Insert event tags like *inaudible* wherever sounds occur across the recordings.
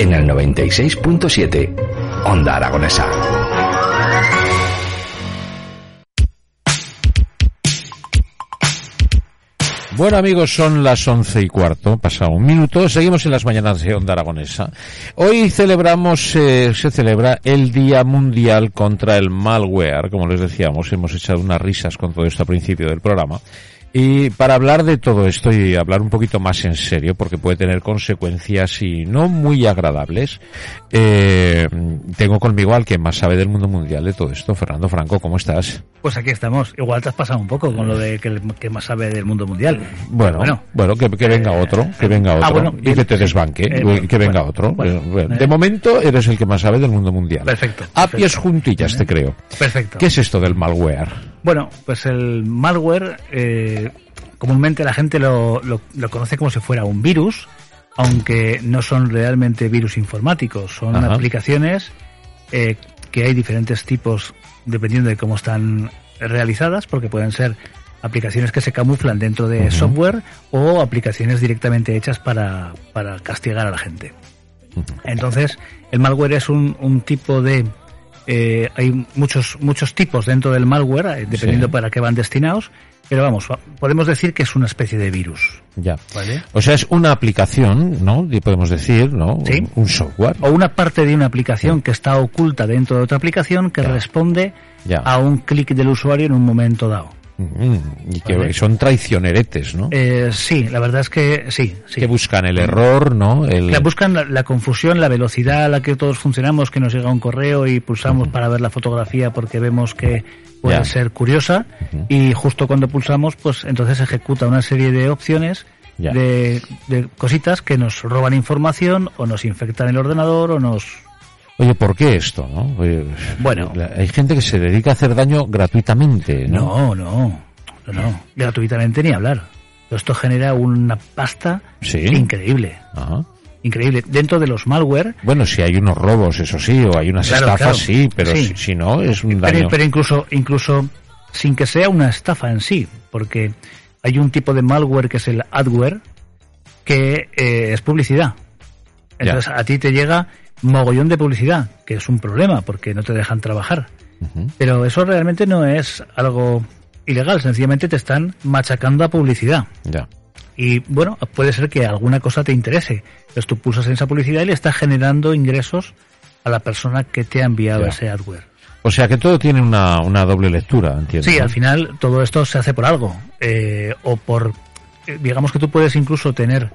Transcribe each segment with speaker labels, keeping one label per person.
Speaker 1: En el 96.7, Onda Aragonesa.
Speaker 2: Bueno amigos, son las once y cuarto, pasado un minuto, seguimos en las mañanas de Onda Aragonesa. Hoy celebramos, eh, se celebra el Día Mundial contra el Malware, como les decíamos, hemos echado unas risas con todo esto a principio del programa. Y para hablar de todo esto y hablar un poquito más en serio, porque puede tener consecuencias y no muy agradables, eh, tengo conmigo al que más sabe del mundo mundial de todo esto, Fernando Franco, ¿cómo estás?
Speaker 3: Pues aquí estamos. Igual te has pasado un poco con lo de que, que más sabe del mundo mundial.
Speaker 2: Bueno, bueno, bueno que, que, venga otro, que venga ah, otro y que te desbanque, eh, que venga otro. Eh, de momento eres el que más sabe del mundo mundial.
Speaker 3: Perfecto.
Speaker 2: A pies juntillas, te creo.
Speaker 3: Perfecto.
Speaker 2: ¿Qué es esto del malware?
Speaker 3: Bueno, pues el malware, eh, comúnmente la gente lo, lo, conoce como si fuera un virus, aunque no son realmente virus informáticos, son aplicaciones eh, que hay diferentes tipos dependiendo de cómo están realizadas, porque pueden ser aplicaciones que se camuflan dentro de software o aplicaciones directamente hechas para, para castigar a la gente. Entonces, el malware es un, un tipo de eh, hay muchos muchos tipos dentro del malware, eh, dependiendo para qué van destinados, pero vamos, podemos decir que es una especie de virus.
Speaker 2: Ya. O sea, es una aplicación, ¿no? Podemos decir, ¿no? Un, software.
Speaker 3: O una parte de una aplicación que está oculta dentro de otra aplicación que responde a un clic del usuario en un momento dado.
Speaker 2: Mm, y que son traicioneretes, ¿no?
Speaker 3: Eh, sí, la verdad es que sí,
Speaker 2: Que buscan el error, ¿no?
Speaker 3: El... buscan la, confusión, la velocidad a la que todos funcionamos, que nos llega un correo y pulsamos para ver la fotografía porque vemos que puede ser curiosa y justo cuando pulsamos, pues entonces ejecuta una serie de opciones de, de cositas que nos roban información o nos infectan el ordenador o nos
Speaker 2: Oye, ¿por qué esto? No? bueno, hay gente que se dedica a hacer daño gratuitamente.
Speaker 3: No, no, no, no, gratuitamente ni hablar. Esto genera una pasta increíble. Increíble. Dentro de los malware.
Speaker 2: Bueno, si hay unos robos, eso sí, o hay unas estafas, sí, pero Si, no, es un daño.
Speaker 3: Pero, incluso, incluso sin que sea una estafa en sí, porque hay un tipo de malware que es el adware, que eh, es publicidad. Entonces a ti te llega mogollón de publicidad, que es un problema porque no te dejan trabajar. Pero eso realmente no es algo ilegal, sencillamente te están machacando a publicidad.
Speaker 2: Ya.
Speaker 3: Y bueno, puede ser que alguna cosa te interese. Entonces tú pulsas en esa publicidad y le estás generando ingresos a la persona que te ha enviado ese hardware.
Speaker 2: O sea que todo tiene una, una doble lectura, entiendo.
Speaker 3: Sí, al final todo esto se hace por algo. Eh, o por, eh, digamos que tú puedes incluso tener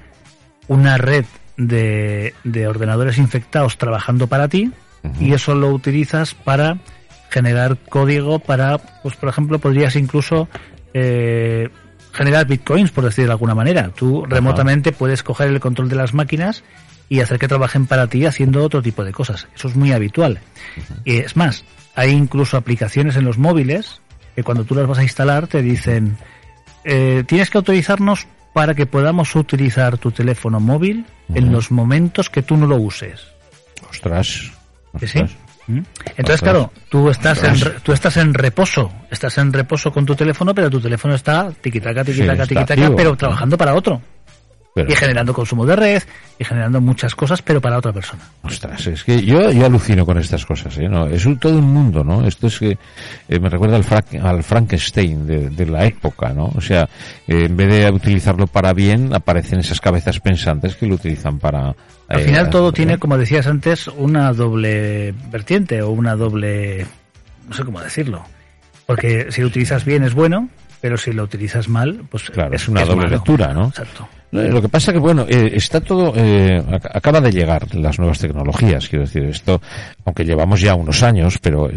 Speaker 3: una red de, ordenadores infectados trabajando para ti y eso lo utilizas para generar código para, pues por ejemplo, podrías incluso eh, generar bitcoins, por decir de alguna manera. Tú remotamente puedes coger el control de las máquinas y hacer que trabajen para ti haciendo otro tipo de cosas. Eso es muy habitual. Y es más, hay incluso aplicaciones en los móviles que cuando tú las vas a instalar te dicen, eh, tienes que autorizarnos para que podamos utilizar tu teléfono móvil en los momentos que tú no lo uses.
Speaker 2: Ostras.
Speaker 3: sí? ¿Mm? Entonces, claro, tú estás, en, tú estás en reposo, estás en reposo con tu teléfono, pero tu teléfono está tiquitaca, tiquitaca, tiquitaca, pero trabajando para otro y generando consumo de red y generando muchas cosas, pero para otra persona.
Speaker 2: Ostras, es que yo, yo alucino con estas cosas, ¿eh? ¿no? Es un, todo un mundo, ¿no? Esto es que eh, me recuerda al, al Frankenstein de, de, la época, ¿no? O sea, eh, en vez de utilizarlo para bien, aparecen esas cabezas pensantes que lo utilizan para...
Speaker 3: Al final todo tiene, como decías antes, una doble vertiente o una doble... no sé cómo decirlo. Porque si lo utilizas bien es bueno, pero si lo utilizas mal, pues
Speaker 2: claro, es, una doble lectura, ¿no?
Speaker 3: Exacto.
Speaker 2: Lo que pasa que, bueno, eh, está todo, eh, acaba de llegar las nuevas tecnologías, quiero decir, esto, aunque llevamos ya unos años, pero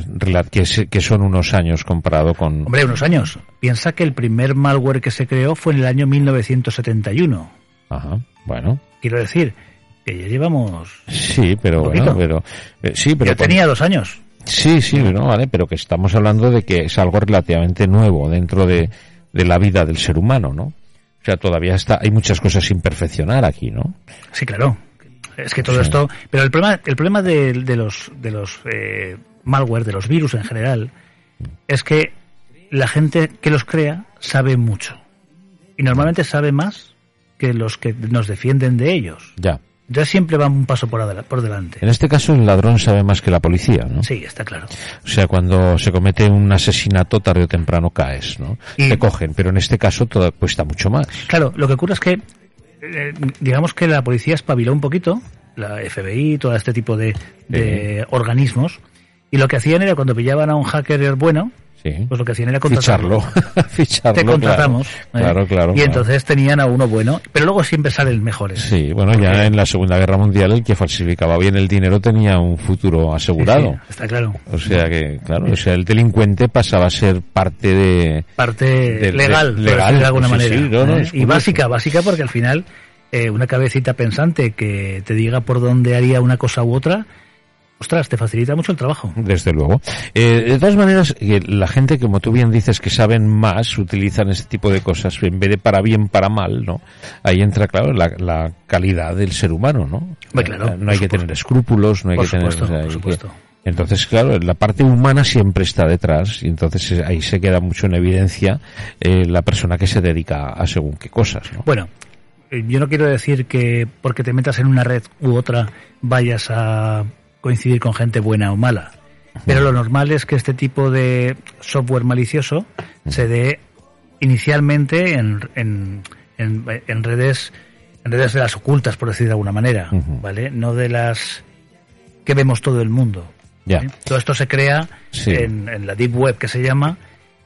Speaker 2: que, que son unos años comparado con...
Speaker 3: Hombre, unos años. Piensa que el primer malware que se creó fue en el año 1971.
Speaker 2: Ajá, bueno.
Speaker 3: Quiero decir, que ya llevamos...
Speaker 2: Sí, pero bueno, eh, sí, pero con-
Speaker 3: tenía dos años.
Speaker 2: Sí, sí, no, vale, pero que estamos hablando de que es algo relativamente nuevo dentro de, de la vida del ser humano, ¿no? Sea, todavía está, hay muchas cosas sin perfeccionar aquí, ¿no?
Speaker 3: Sí, claro. Es que todo
Speaker 2: Sí.
Speaker 3: esto... Pero el problema, el problema de, de los, de los eh, malware, de los virus en general, es que la gente que los crea sabe mucho. Y normalmente sabe más que los que nos defienden de ellos.
Speaker 2: Ya.
Speaker 3: Entonces siempre van un paso por, adela- por delante.
Speaker 2: En este caso el ladrón sabe más que la policía, ¿no?
Speaker 3: Sí, está claro.
Speaker 2: O sea, cuando se comete un asesinato tarde o temprano caes, ¿no?
Speaker 3: Y-
Speaker 2: Te cogen, pero en este caso todo cuesta mucho más.
Speaker 3: Claro, lo que ocurre es que, eh, digamos que la policía espabiló un poquito, la FBI, todo este tipo de, de organismos, y lo que hacían era cuando pillaban a un hacker bueno,
Speaker 2: Sí.
Speaker 3: pues lo que hacían era
Speaker 2: Ficharlo.
Speaker 3: contratarlo. *laughs*
Speaker 2: Ficharlo.
Speaker 3: Te contratamos.
Speaker 2: Claro, claro.
Speaker 3: ¿eh?
Speaker 2: claro,
Speaker 3: y
Speaker 2: claro.
Speaker 3: entonces tenían a uno bueno, pero luego siempre salen mejores.
Speaker 2: Sí, bueno, ya en la Segunda Guerra Mundial el que falsificaba bien el dinero tenía un futuro asegurado.
Speaker 3: Sí, está claro.
Speaker 2: O sea que, claro, o sea, el delincuente pasaba a ser parte de...
Speaker 3: Parte
Speaker 2: de-
Speaker 3: legal,
Speaker 2: de-
Speaker 3: por
Speaker 2: legal,
Speaker 3: de alguna
Speaker 2: sí,
Speaker 3: manera.
Speaker 2: sí, no, no,
Speaker 3: ¿eh? y básica, básica porque al final eh, una cabecita pensante que te diga por dónde haría una cosa u otra, ostras, te facilita mucho el trabajo.
Speaker 2: Desde luego. Eh, de todas maneras, eh, la gente, como tú bien dices, que saben más, utilizan este tipo de cosas, en vez de para bien, para mal, ¿no? Ahí entra, claro, la, la calidad del ser humano, ¿no?
Speaker 3: Claro,
Speaker 2: Eh, no hay que tener escrúpulos, no hay
Speaker 3: Por
Speaker 2: que tener... o sea,
Speaker 3: por
Speaker 2: que-
Speaker 3: supuesto.
Speaker 2: Entonces, claro, la parte humana siempre está detrás y entonces eh, ahí se queda mucho en evidencia eh, la persona que se dedica a según qué cosas, ¿no?
Speaker 3: Bueno, yo no quiero decir que porque te metas en una red u otra vayas a coincidir con gente buena o mala. Pero lo normal es que este tipo de software malicioso se dé inicialmente en, en, en, en redes en redes de las ocultas, por decir de alguna manera. ¿vale? No de las que vemos todo el mundo.
Speaker 2: Ya.
Speaker 3: ¿eh? Todo esto se crea
Speaker 2: Sí.
Speaker 3: en, en la deep web que se llama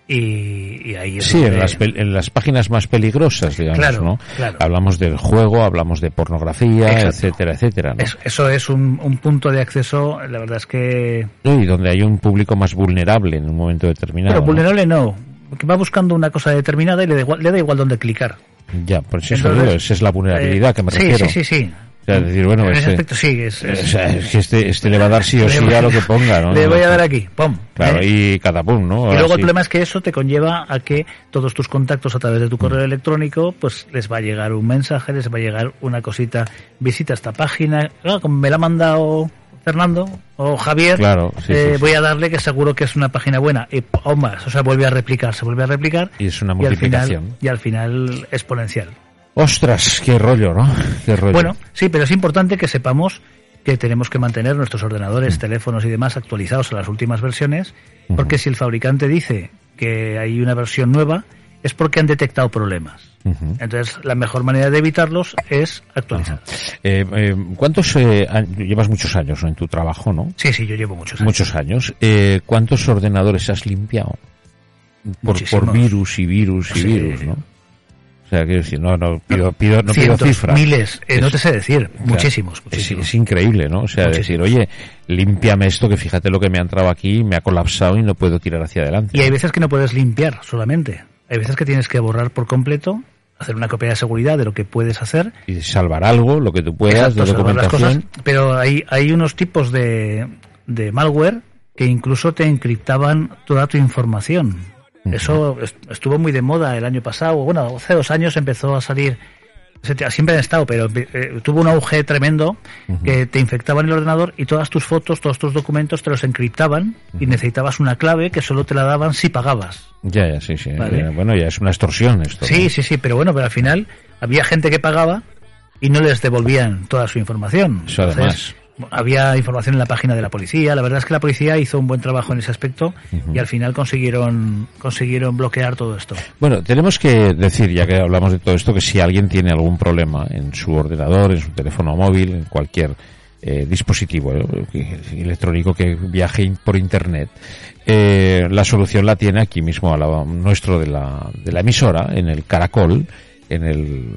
Speaker 3: y, y ahí es
Speaker 2: Sí, en las, en las páginas más peligrosas, digamos,
Speaker 3: Claro,
Speaker 2: ¿no?
Speaker 3: claro.
Speaker 2: Hablamos del juego, hablamos de pornografía,
Speaker 3: Exacto.
Speaker 2: etcétera, etcétera, ¿no?
Speaker 3: Es- eso es un, un punto de acceso, la verdad es que...
Speaker 2: Y donde hay un público más vulnerable en un momento determinado.
Speaker 3: Pero
Speaker 2: ¿no?
Speaker 3: vulnerable no, que va buscando una cosa determinada y le da igual, le da igual dónde clicar.
Speaker 2: Ya, por eso
Speaker 3: Entonces,
Speaker 2: digo, esa es la vulnerabilidad
Speaker 3: Eh,
Speaker 2: que me
Speaker 3: sí,
Speaker 2: refiero.
Speaker 3: Sí, sí, sí.
Speaker 2: O sea, decir, bueno,
Speaker 3: en ese
Speaker 2: este-
Speaker 3: aspecto sí, es, es-
Speaker 2: O sea, es que este, este le va a dar sí o sí a lo que ponga, ¿no? *laughs*
Speaker 3: Le voy a dar aquí, ¡pum!
Speaker 2: Claro,
Speaker 3: ¿eh?
Speaker 2: y cada pum, ¿no?
Speaker 3: Y luego
Speaker 2: sí.
Speaker 3: el problema es que eso te conlleva a que todos tus contactos a través de tu correo electrónico, pues les va a llegar un mensaje, les va a llegar una cosita, visita esta página, ah, como me la ha mandado Fernando o Javier,
Speaker 2: Claro, sí,
Speaker 3: eh,
Speaker 2: sí, sí.
Speaker 3: voy a darle que seguro que es una página buena y aún más, o sea, vuelve a replicar, se vuelve a replicar
Speaker 2: Y es una
Speaker 3: y al final,
Speaker 2: multiplicación.
Speaker 3: y al final exponencial.
Speaker 2: Ostras, qué rollo, ¿no? Qué rollo.
Speaker 3: Bueno, sí, pero es importante que sepamos que tenemos que mantener nuestros ordenadores, teléfonos y demás actualizados a las últimas versiones, porque si el fabricante dice que hay una versión nueva, es porque han detectado problemas. Entonces, la mejor manera de evitarlos es actualizar.
Speaker 2: Eh, eh, ¿Cuántos, eh, llevas muchos años en tu trabajo, ¿no?
Speaker 3: Sí, sí, yo llevo muchos años.
Speaker 2: Muchos años. Eh, ¿Cuántos ordenadores has limpiado? Por, por virus y virus y
Speaker 3: Sí.
Speaker 2: virus, ¿no? O sea, que decir, no, no pido, pido, no pido cifras.
Speaker 3: miles, eh, no te sé decir,
Speaker 2: o sea,
Speaker 3: muchísimos,
Speaker 2: es,
Speaker 3: muchísimos.
Speaker 2: es increíble, ¿no? O sea, decir, oye, límpiame esto que fíjate lo que me ha entrado aquí, me ha colapsado y no puedo tirar hacia adelante.
Speaker 3: Y hay veces que no puedes limpiar solamente. Hay veces que tienes que borrar por completo, hacer una copia de seguridad de lo que puedes hacer
Speaker 2: Y salvar algo, lo que tú puedas,
Speaker 3: Exacto,
Speaker 2: de
Speaker 3: salvar las
Speaker 2: documentación.
Speaker 3: cosas, pero hay, hay unos tipos de, de malware que incluso te encriptaban toda tu información. Eso est- estuvo muy de moda el año pasado. Bueno, hace dos años empezó a salir. Siempre han estado, pero eh, tuvo un auge tremendo que te infectaban el ordenador y todas tus fotos, todos tus documentos te los encriptaban y necesitabas una clave que solo te la daban si pagabas.
Speaker 2: Ya, ya, sí, sí.
Speaker 3: Vale.
Speaker 2: Eh, Bueno, ya es una extorsión esto.
Speaker 3: Sí,
Speaker 2: ¿no?
Speaker 3: sí, sí, pero bueno, pero al final había gente que pagaba y no les devolvían toda su información.
Speaker 2: Eso además.
Speaker 3: Había información en la página de la policía. La verdad es que la policía hizo un buen trabajo en ese aspecto y al final consiguieron consiguieron bloquear todo esto.
Speaker 2: Bueno, tenemos que decir, ya que hablamos de todo esto, que si alguien tiene algún problema en su ordenador, en su teléfono móvil, en cualquier eh, dispositivo eh, electrónico que viaje in- por Internet, eh, la solución la tiene aquí mismo, a la, nuestro de la, de la emisora, en el Caracol, en el,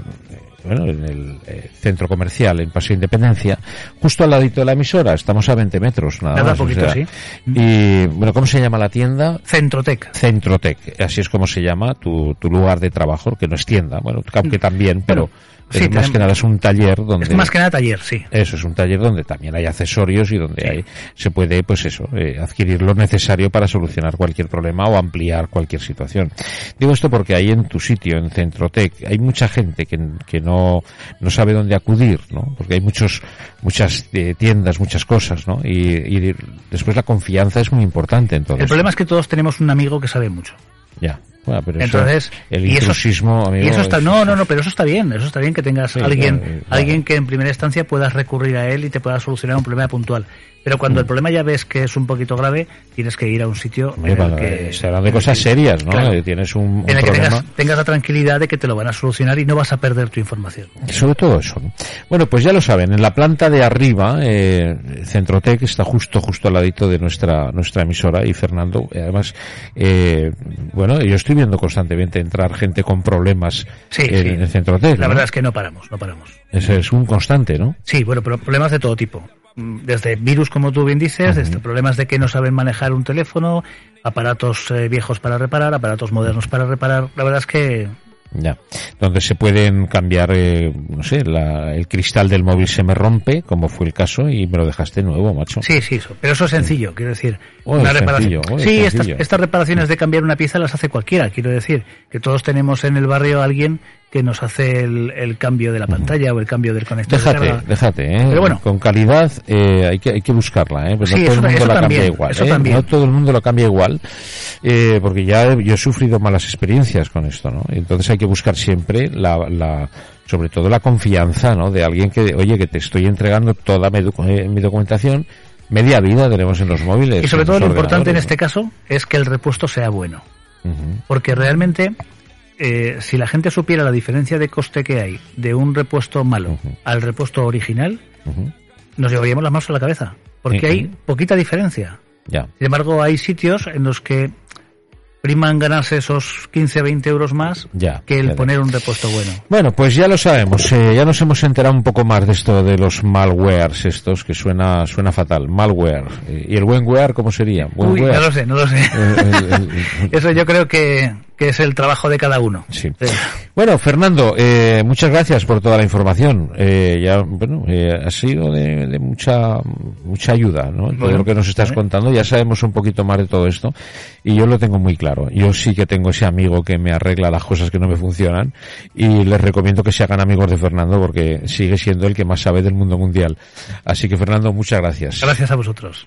Speaker 2: bueno, en el eh, centro comercial en Paseo Independencia, justo al ladito de la emisora, estamos a 20 metros nada,
Speaker 3: Nada,
Speaker 2: más. o
Speaker 3: poquito,
Speaker 2: sea,
Speaker 3: sí.
Speaker 2: Y, bueno, ¿cómo se llama la tienda?
Speaker 3: Centrotec.
Speaker 2: Centrotec, así es como se llama tu, tu lugar de trabajo, que no es tienda, bueno, aunque también, pero
Speaker 3: Sí,
Speaker 2: más que nada es un taller donde...
Speaker 3: Es más que nada taller, sí.
Speaker 2: Eso es un taller donde también hay accesorios y donde
Speaker 3: Sí.
Speaker 2: hay, se puede, pues eso, eh, adquirir lo necesario para solucionar cualquier problema o ampliar cualquier situación. Digo esto porque ahí en tu sitio, en Centrotec, hay mucha gente que, que no, no sabe dónde acudir, ¿no? Porque hay muchos, muchas eh, tiendas, muchas cosas, ¿no? Y, y después la confianza es muy importante en todo
Speaker 3: El
Speaker 2: esto.
Speaker 3: problema es que todos tenemos un amigo que sabe mucho.
Speaker 2: Ya. Bueno, pero eso-
Speaker 3: Entonces,
Speaker 2: el
Speaker 3: y eso-
Speaker 2: amigo,
Speaker 3: y eso está,
Speaker 2: es-
Speaker 3: no, no, no, pero eso está bien, eso está bien que tengas
Speaker 2: Sí,
Speaker 3: alguien,
Speaker 2: claro, claro.
Speaker 3: alguien que en primera instancia puedas recurrir a él y te pueda solucionar un problema puntual. Pero cuando
Speaker 2: Mm.
Speaker 3: el problema ya ves que es un poquito grave, tienes que ir a un sitio en el que,
Speaker 2: se hablan de cosas serias, ¿no?
Speaker 3: Claro.
Speaker 2: Eh, Tienes un, un
Speaker 3: en el que
Speaker 2: problema.
Speaker 3: tengas, tengas la tranquilidad de que te lo van a solucionar y no vas a perder tu información.
Speaker 2: Sobre todo eso. ¿no? Bueno, pues ya lo saben, en la planta de arriba, eh, Centrotec está justo, justo al ladito de nuestra, nuestra emisora y Fernando, eh, además, eh, bueno, yo estoy viendo constantemente entrar gente con problemas
Speaker 3: Sí,
Speaker 2: en,
Speaker 3: sí.
Speaker 2: en Centrotec.
Speaker 3: La
Speaker 2: ¿no?
Speaker 3: verdad es que no paramos, no paramos.
Speaker 2: Ese es un constante, ¿no?
Speaker 3: Sí, bueno, pero problemas de todo tipo. Mm, Desde virus, como tú bien dices, desde problemas de que no saben manejar un teléfono, aparatos eh, viejos para reparar, aparatos modernos para reparar. La verdad es que
Speaker 2: Ya. Donde se pueden cambiar, eh, no sé, la- el cristal del móvil se me rompe, como fue el caso, y me lo dejaste nuevo, macho.
Speaker 3: sí, sí, eso. pero eso es sencillo, quiero decir.
Speaker 2: Oh,
Speaker 3: una reparación.
Speaker 2: sencillo, oh, es
Speaker 3: sí, estas, estas reparaciones de cambiar una pieza las hace cualquiera, quiero decir. Que todos tenemos en el barrio a alguien que nos hace el, el cambio de la pantalla o el cambio del conector.
Speaker 2: Déjate, déjate, ¿eh?
Speaker 3: Pero bueno.
Speaker 2: Con calidad eh, hay, que, hay que buscarla, ¿eh? Pues no
Speaker 3: Sí,
Speaker 2: todo
Speaker 3: eso-
Speaker 2: el mundo la
Speaker 3: también,
Speaker 2: cambia igual, ¿eh? No todo el mundo lo cambia igual, eh, porque ya he- yo he sufrido malas experiencias con esto, ¿no? Entonces hay que buscar siempre la, la sobre todo la confianza, ¿no? De alguien que, oye, que te estoy entregando toda mi, eh, mi documentación, media vida tenemos en los móviles.
Speaker 3: Y sobre todo lo importante en este caso es que el repuesto sea bueno.
Speaker 2: ¿no?
Speaker 3: Porque realmente, eh, si la gente supiera la diferencia de coste que hay de un repuesto malo al repuesto original, nos llevaríamos las manos a la cabeza. Porque
Speaker 2: Sí.
Speaker 3: hay poquita diferencia.
Speaker 2: Ya.
Speaker 3: Sin embargo, hay sitios en los que priman ganarse esos 15, 20 euros más
Speaker 2: Ya,
Speaker 3: que el poner un repuesto bueno.
Speaker 2: Bueno, pues ya lo sabemos, eh, ya nos hemos enterado un poco más de esto de los malwares estos, que suena suena fatal, malware. Eh, ¿Y el buenware cómo sería?
Speaker 3: Uy,
Speaker 2: Buenware.
Speaker 3: no lo sé, no lo sé.
Speaker 2: Eh, *laughs*
Speaker 3: Eso yo creo que, que es el trabajo de cada uno.
Speaker 2: Sí.
Speaker 3: Eh,
Speaker 2: Bueno, Fernando, eh, muchas gracias por toda la información. Eh, ya, bueno, eh, ha sido de, de mucha mucha ayuda, ¿no? Todo
Speaker 3: Bueno,
Speaker 2: lo que nos estás
Speaker 3: vale.
Speaker 2: contando, ya sabemos un poquito más de todo esto y yo lo tengo muy claro. Yo sí que tengo ese amigo que me arregla las cosas que no me funcionan y les recomiendo que se hagan amigos de Fernando porque sigue siendo el que más sabe del mundo mundial. Así que Fernando, muchas gracias.
Speaker 3: Gracias a vosotros.